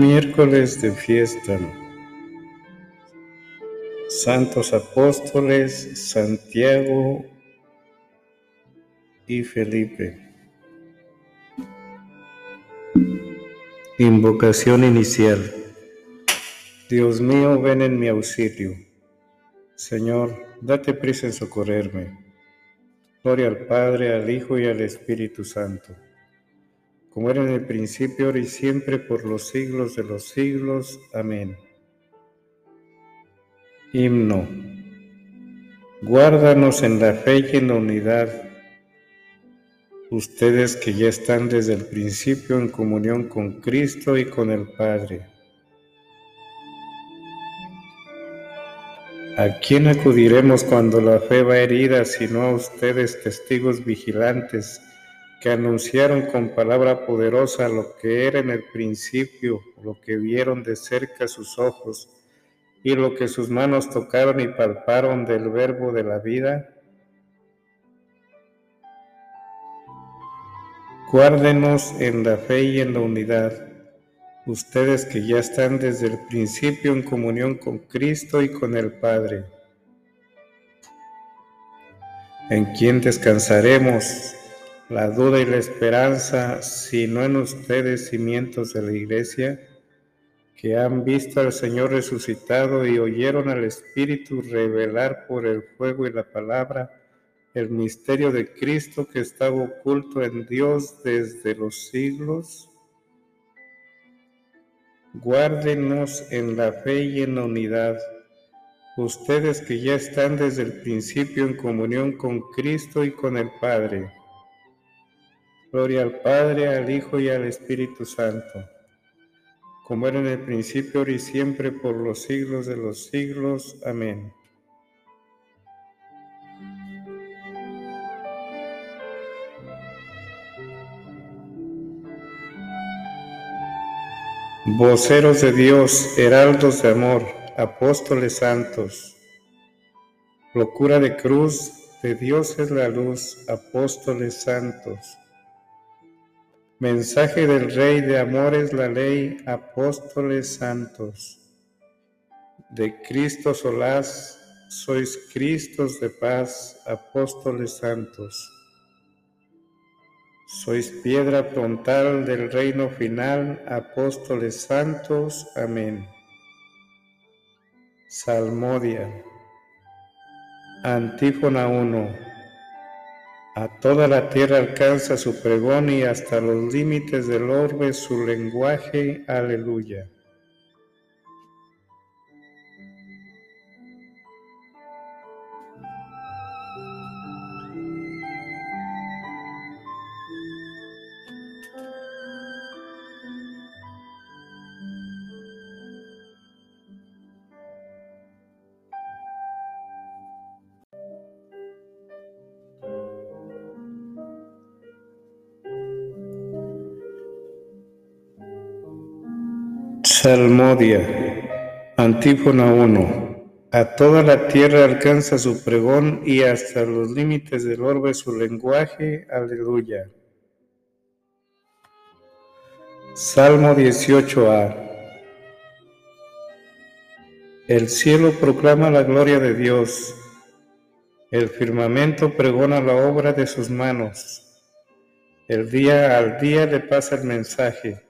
Miércoles de fiesta. Santos Apóstoles Santiago y Felipe. Invocación inicial. Dios mío, ven en mi auxilio. Señor, date prisa en socorrerme. Gloria al Padre, al Hijo y al Espíritu Santo como era en el principio, ahora y siempre, por los siglos de los siglos. Amén. Himno. Guárdanos en la fe y en la unidad, ustedes que ya están desde el principio en comunión con Cristo y con el Padre. ¿A quién acudiremos cuando la fe va herida, sino a ustedes, testigos vigilantes? Que anunciaron con palabra poderosa lo que era en el principio, lo que vieron de cerca sus ojos y lo que sus manos tocaron y palparon del verbo de la vida? Guárdenos en la fe y en la unidad, ustedes que ya están desde el principio en comunión con Cristo y con el Padre. ¿En quién descansaremos? La duda y la esperanza, sino en ustedes cimientos de la iglesia, que han visto al Señor resucitado y oyeron al Espíritu revelar por el fuego y la palabra el misterio de Cristo que estaba oculto en Dios desde los siglos. Guárdenos en la fe y en la unidad, ustedes que ya están desde el principio en comunión con Cristo y con el Padre Gloria al Padre, al Hijo y al Espíritu Santo, como era en el principio, ahora y siempre, por los siglos de los siglos. Amén. Voceros de Dios, heraldos de amor, apóstoles santos, locura de cruz, de Dios es la luz, apóstoles santos Mensaje del Rey de amores la ley, apóstoles santos. De Cristo solaz, sois Cristos de paz, apóstoles santos. Sois piedra frontal del reino final, apóstoles santos. Amén. Salmodia. Antífona 1. A toda la tierra alcanza su pregón y hasta los límites del orbe su lenguaje. Aleluya. Salmodia, antífona 1. A toda la tierra alcanza su pregón y hasta los límites del orbe su lenguaje. Aleluya. Salmo 18a. El cielo proclama la gloria de Dios. El firmamento pregona la obra de sus manos. El día al día le pasa el mensaje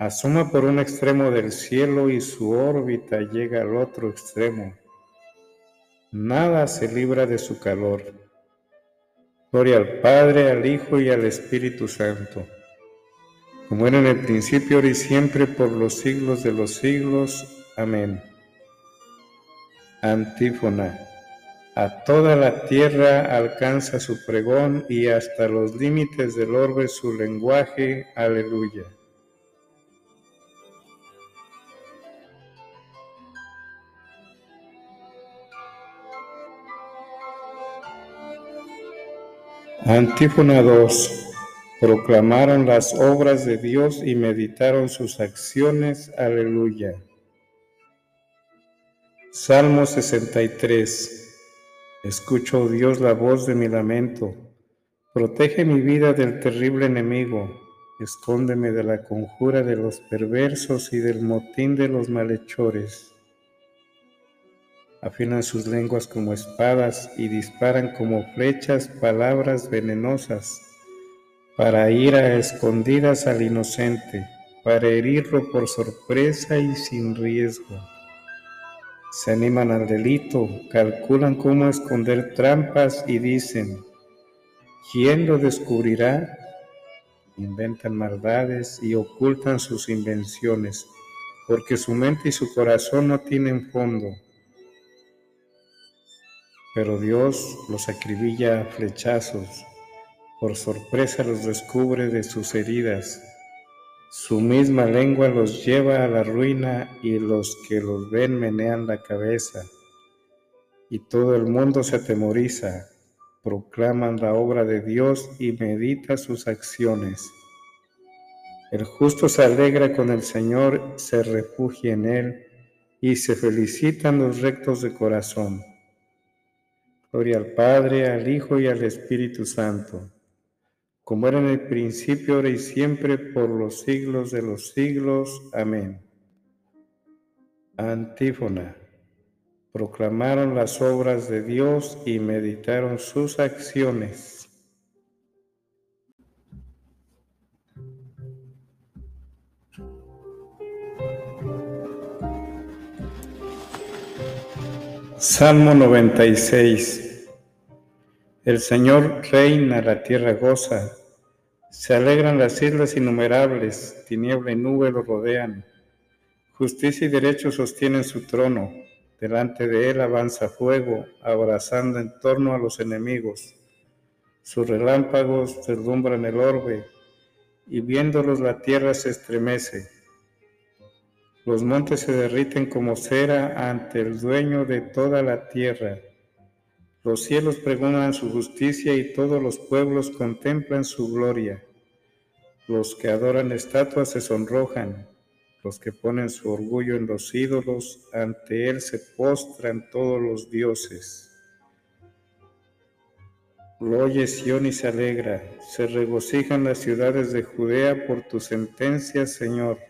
Asoma por un extremo del cielo y su órbita llega al otro extremo. Nada se libra de su calor. Gloria al Padre, al Hijo y al Espíritu Santo, como era en el principio, ahora y siempre, por los siglos de los siglos. Amén. Antífona. A toda la tierra alcanza su pregón y hasta los límites del orbe su lenguaje. Aleluya. Antífona 2. Proclamaron las obras de Dios y meditaron sus acciones. Aleluya. Salmo 63. Escucho, oh Dios, la voz de mi lamento. Protege mi vida del terrible enemigo. Escóndeme de la conjura de los perversos y del motín de los malhechores. Afinan sus lenguas como espadas y disparan como flechas palabras venenosas para ir a escondidas al inocente, para herirlo por sorpresa y sin riesgo se animan al delito, calculan cómo esconder trampas y dicen, ¿quién lo descubrirá? Inventan maldades y ocultan sus invenciones, porque su mente y su corazón no tienen fondo. Pero Dios los acribilla a flechazos, por sorpresa los descubre de sus heridas su misma lengua los lleva a la ruina y los que los ven menean la cabeza. Y todo el mundo se atemoriza, proclaman la obra de Dios y medita sus acciones. El justo se alegra con el Señor, se refugia en Él y se felicitan los rectos de corazón. Gloria al Padre, al Hijo y al Espíritu Santo como era en el principio, ahora y siempre, por los siglos de los siglos. Amén. Antífona. Proclamaron las obras de Dios y meditaron sus acciones. Salmo 96. El Señor reina, la tierra goza se alegran las islas innumerables, tiniebla y nube lo rodean. Justicia y derecho sostienen su trono. Delante de él avanza fuego, abrazando en torno a los enemigos. Sus relámpagos deslumbran el orbe, y viéndolos la tierra se estremece. Los montes se derriten como cera ante el dueño de toda la tierra. Los cielos pregonan su justicia y todos los pueblos contemplan su gloria. Los que adoran estatuas se sonrojan, los que ponen su orgullo en los ídolos, ante él se postran todos los dioses. Lo oye Sión y se alegra, se regocijan las ciudades de Judea por tu sentencia, Señor,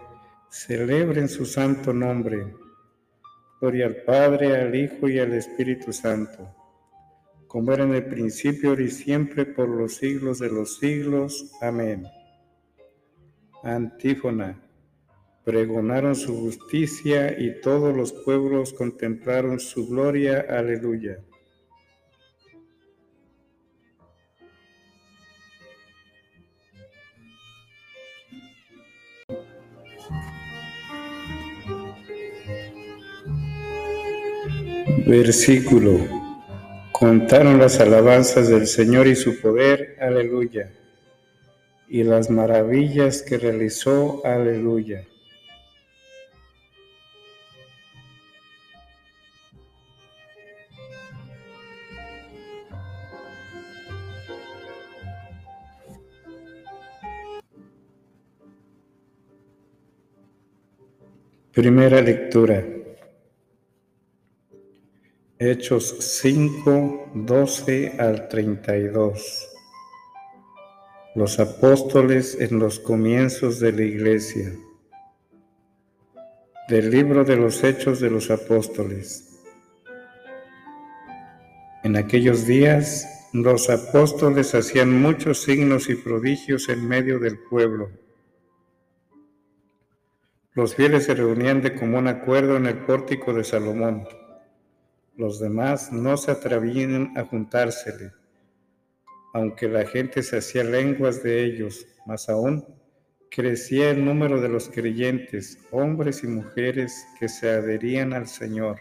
celebren su santo nombre. Gloria al Padre, al Hijo y al Espíritu Santo como era en el principio, ahora y siempre, por los siglos de los siglos. Amén. Antífona. Pregonaron su justicia y todos los pueblos contemplaron su gloria. Aleluya. Versículo Contaron las alabanzas del Señor y su poder, aleluya, y las maravillas que realizó, aleluya. Primera lectura. Hechos 5, 12 al 32. Los apóstoles en los comienzos de la iglesia. Del libro de los Hechos de los Apóstoles. En aquellos días los apóstoles hacían muchos signos y prodigios en medio del pueblo. Los fieles se reunían de común acuerdo en el pórtico de Salomón los demás no se atrevían a juntársele. aunque la gente se hacía lenguas de ellos, más aún crecía el número de los creyentes, hombres y mujeres que se adherían al Señor.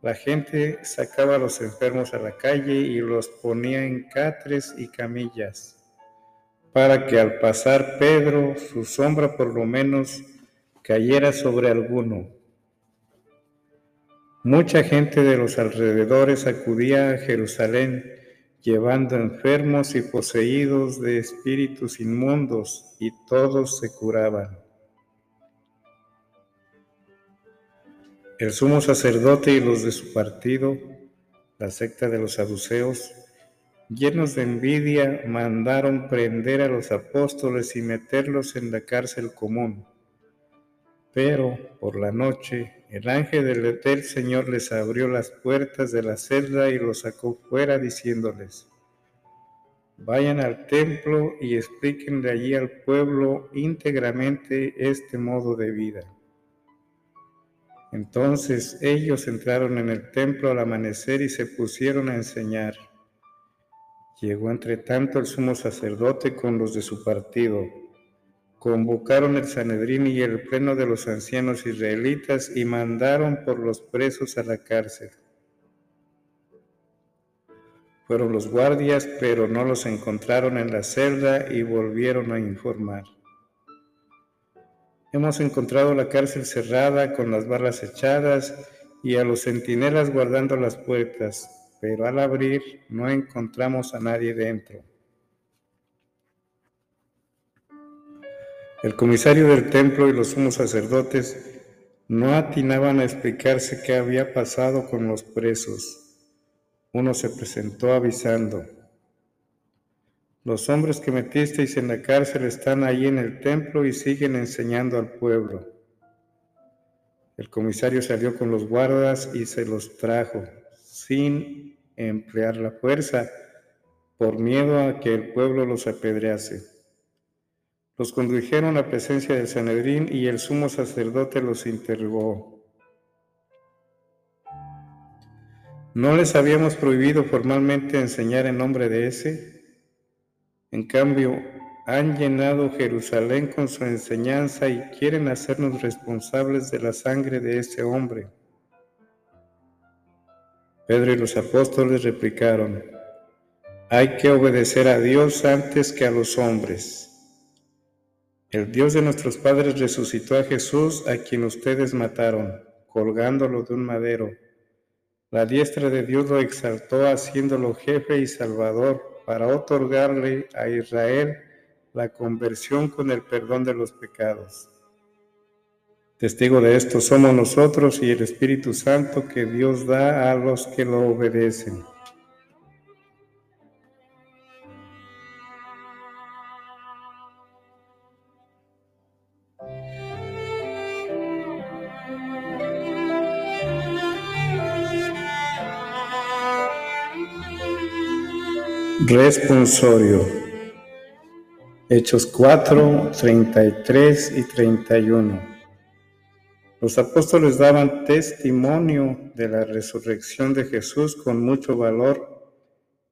La gente sacaba a los enfermos a la calle y los ponía en catres y camillas, para que al pasar Pedro, su sombra por lo menos cayera sobre alguno. Mucha gente de los alrededores acudía a Jerusalén llevando enfermos y poseídos de espíritus inmundos, y todos se curaban. El sumo sacerdote y los de su partido, la secta de los saduceos, llenos de envidia, mandaron prender a los apóstoles y meterlos en la cárcel común. Pero por la noche el ángel del, Señor les abrió las puertas de la celda y los sacó fuera diciéndoles, vayan al templo y explíquenle allí al pueblo íntegramente este modo de vida. Entonces ellos entraron en el templo al amanecer y se pusieron a enseñar. Llegó entre tanto el sumo sacerdote con los de su partido convocaron el Sanedrín y el pleno de los ancianos israelitas y mandaron por los presos a la cárcel. Fueron los guardias, pero no los encontraron en la celda y volvieron a informar. Hemos encontrado la cárcel cerrada con las barras echadas y a los centinelas guardando las puertas, pero al abrir no encontramos a nadie dentro. El comisario del templo y los sumos sacerdotes no atinaban a explicarse qué había pasado con los presos. Uno se presentó avisando, los hombres que metisteis en la cárcel están ahí en el templo y siguen enseñando al pueblo. El comisario salió con los guardas y se los trajo, sin emplear la fuerza, por miedo a que el pueblo los apedrease. Los condujeron a presencia del Sanedrín y el sumo sacerdote los interrogó. ¿No les habíamos prohibido formalmente enseñar en nombre de ese? En cambio, han llenado Jerusalén con su enseñanza y quieren hacernos responsables de la sangre de ese hombre. Pedro y los apóstoles replicaron, hay que obedecer a Dios antes que a los hombres. El Dios de nuestros padres resucitó a Jesús, a quien ustedes mataron, colgándolo de un madero. La diestra de Dios lo exaltó, haciéndolo jefe y salvador, para otorgarle a Israel la conversión con el perdón de los pecados. Testigo de esto somos nosotros y el Espíritu Santo que Dios da a los que lo obedecen. Responsorio. Hechos 4, 33 y 31. Los apóstoles daban testimonio de la resurrección de Jesús con mucho valor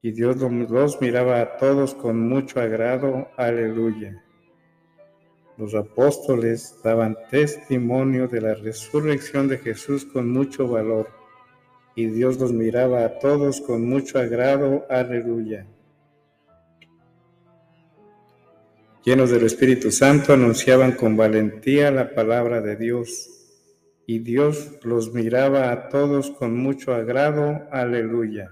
y Dios los miraba a todos con mucho agrado. Aleluya. Los apóstoles daban testimonio de la resurrección de Jesús con mucho valor y Dios los miraba a todos con mucho agrado. Aleluya. Llenos del Espíritu Santo, anunciaban con valentía la palabra de Dios, y Dios los miraba a todos con mucho agrado. Aleluya.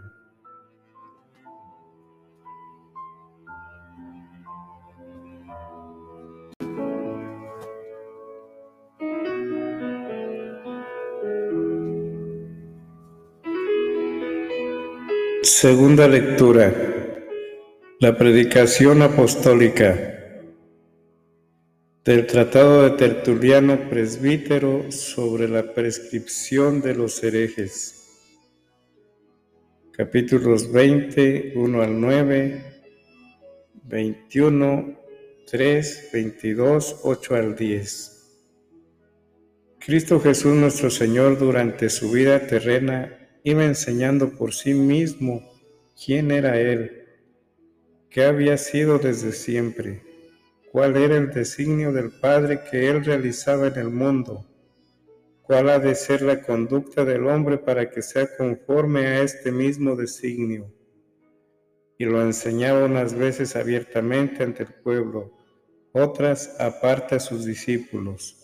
Segunda lectura. La predicación apostólica del Tratado de Tertuliano Presbítero sobre la prescripción de los herejes. Capítulos 20, 1 al 9, 21, 3, 22, 8 al 10. Cristo Jesús nuestro Señor durante su vida terrena iba enseñando por sí mismo quién era Él ¿Qué había sido desde siempre? ¿Cuál era el designio del Padre que Él realizaba en el mundo? ¿Cuál ha de ser la conducta del hombre para que sea conforme a este mismo designio? Y lo enseñaba unas veces abiertamente ante el pueblo, otras aparte a sus discípulos,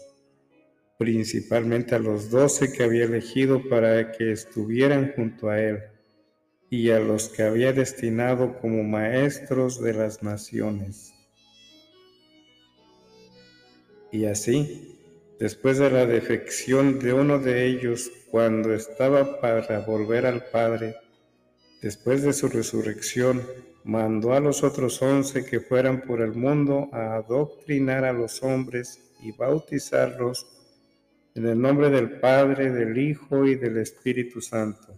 principalmente a los doce que había elegido para que estuvieran junto a él, y a los que había destinado como maestros de las naciones. Y así, después de la defección de uno de ellos, cuando estaba para volver al Padre, después de su resurrección, mandó a los otros once que fueran por el mundo a adoctrinar a los hombres y bautizarlos en el nombre del Padre, del Hijo y del Espíritu Santo.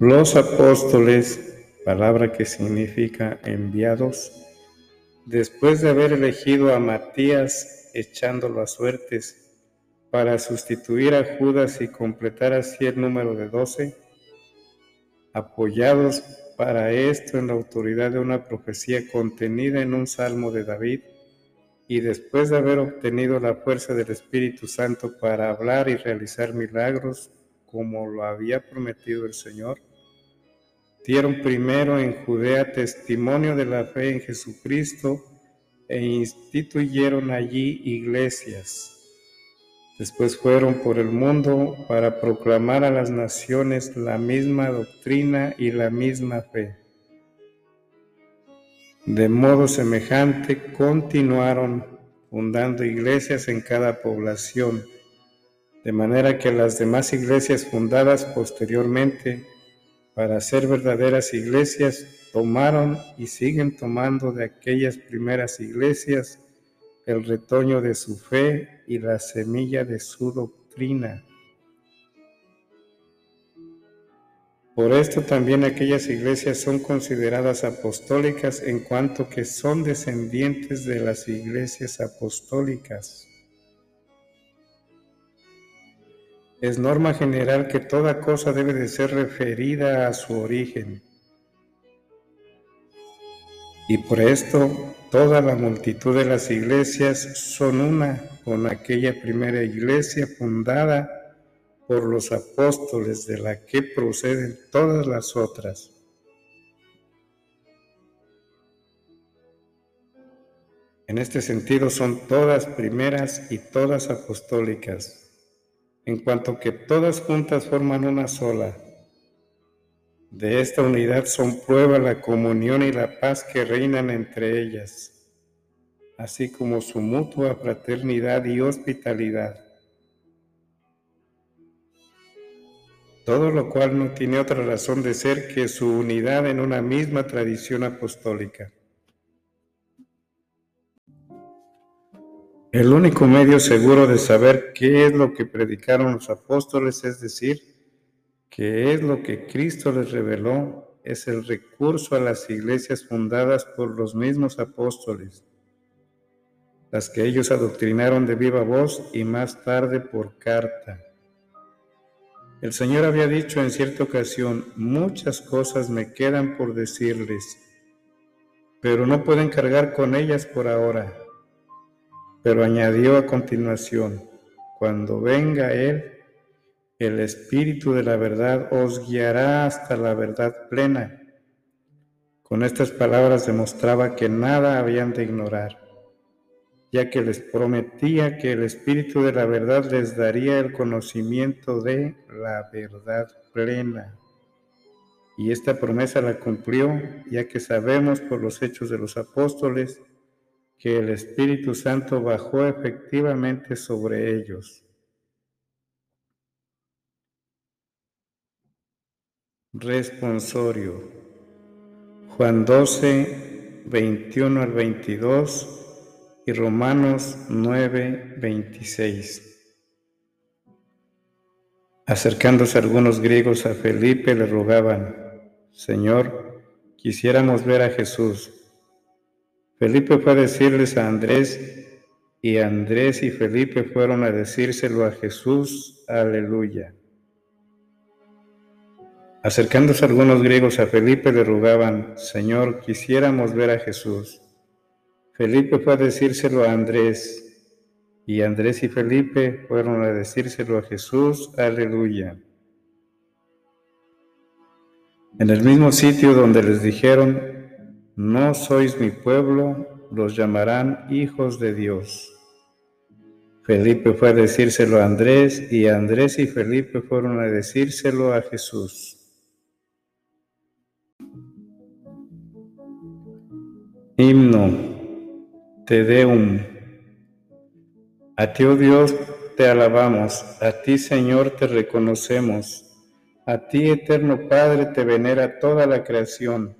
Los apóstoles, palabra que significa enviados, después de haber elegido a Matías echándolo a suertes, para sustituir a Judas y completar así el número de doce, apoyados para esto en la autoridad de una profecía contenida en un salmo de David, y después de haber obtenido la fuerza del Espíritu Santo para hablar y realizar milagros como lo había prometido el Señor, dieron primero en Judea testimonio de la fe en Jesucristo e instituyeron allí iglesias Después fueron por el mundo para proclamar a las naciones la misma doctrina y la misma fe. De modo semejante continuaron fundando iglesias en cada población, de manera que las demás iglesias fundadas posteriormente para ser verdaderas iglesias tomaron y siguen tomando de aquellas primeras iglesias el retoño de su fe y la semilla de su doctrina. Por esto también aquellas iglesias son consideradas apostólicas en cuanto que son descendientes de las iglesias apostólicas. Es norma general que toda cosa debe de ser referida a su origen. Y por esto Toda la multitud de las iglesias son una con aquella primera iglesia fundada por los apóstoles de la que proceden todas las otras. En este sentido son todas primeras y todas apostólicas, en cuanto que todas juntas forman una sola de esta unidad son prueba la comunión y la paz que reinan entre ellas, así como su mutua fraternidad y hospitalidad. Todo lo cual no tiene otra razón de ser que su unidad en una misma tradición apostólica. El único medio seguro de saber qué es lo que predicaron los apóstoles, es decir, que es lo que Cristo les reveló, es el recurso a las iglesias fundadas por los mismos apóstoles, las que ellos adoctrinaron de viva voz y más tarde por carta. El Señor había dicho en cierta ocasión, muchas cosas me quedan por decirles, pero no pueden cargar con ellas por ahora. Pero añadió a continuación, cuando venga Él, el Espíritu de la verdad os guiará hasta la verdad plena. Con estas palabras demostraba que nada habían de ignorar, ya que les prometía que el Espíritu de la verdad les daría el conocimiento de la verdad plena. Y esta promesa la cumplió, ya que sabemos por los hechos de los apóstoles que el Espíritu Santo bajó efectivamente sobre ellos Responsorio. Juan 12, 21 al 22 y Romanos 9, 26. Acercándose algunos griegos a Felipe le rogaban, Señor, quisiéramos ver a Jesús. Felipe fue a decirles a Andrés y Andrés y Felipe fueron a decírselo a Jesús. Aleluya. Acercándose algunos griegos a Felipe le rogaban, Señor, quisiéramos ver a Jesús. Felipe fue a decírselo a Andrés, y Andrés y Felipe fueron a decírselo a Jesús. Aleluya. En el mismo sitio donde les dijeron, no sois mi pueblo, los llamarán hijos de Dios. Felipe fue a decírselo a Andrés y Andrés y Felipe fueron a decírselo a Jesús. Himno, Te Deum. A ti, oh Dios, te alabamos, a ti, Señor, te reconocemos, a ti, eterno Padre, te venera toda la creación.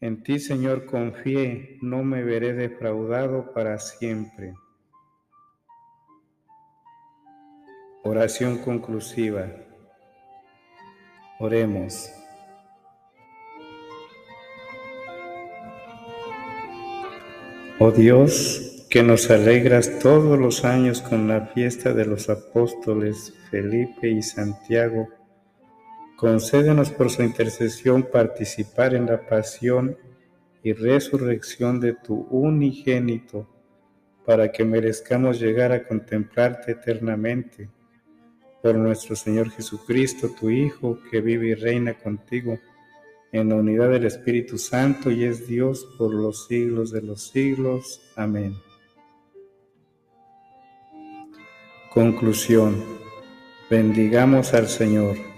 En ti, Señor, confié, no me veré defraudado para siempre. Oración conclusiva. Oremos. Oh Dios, que nos alegras todos los años con la fiesta de los apóstoles Felipe y Santiago, concédenos por su intercesión participar en la pasión y resurrección de tu unigénito, para que merezcamos llegar a contemplarte eternamente. Por nuestro Señor Jesucristo, tu Hijo, que vive y reina contigo en la unidad del Espíritu Santo y es Dios por los siglos de los siglos. Amén. Conclusión. Bendigamos al Señor.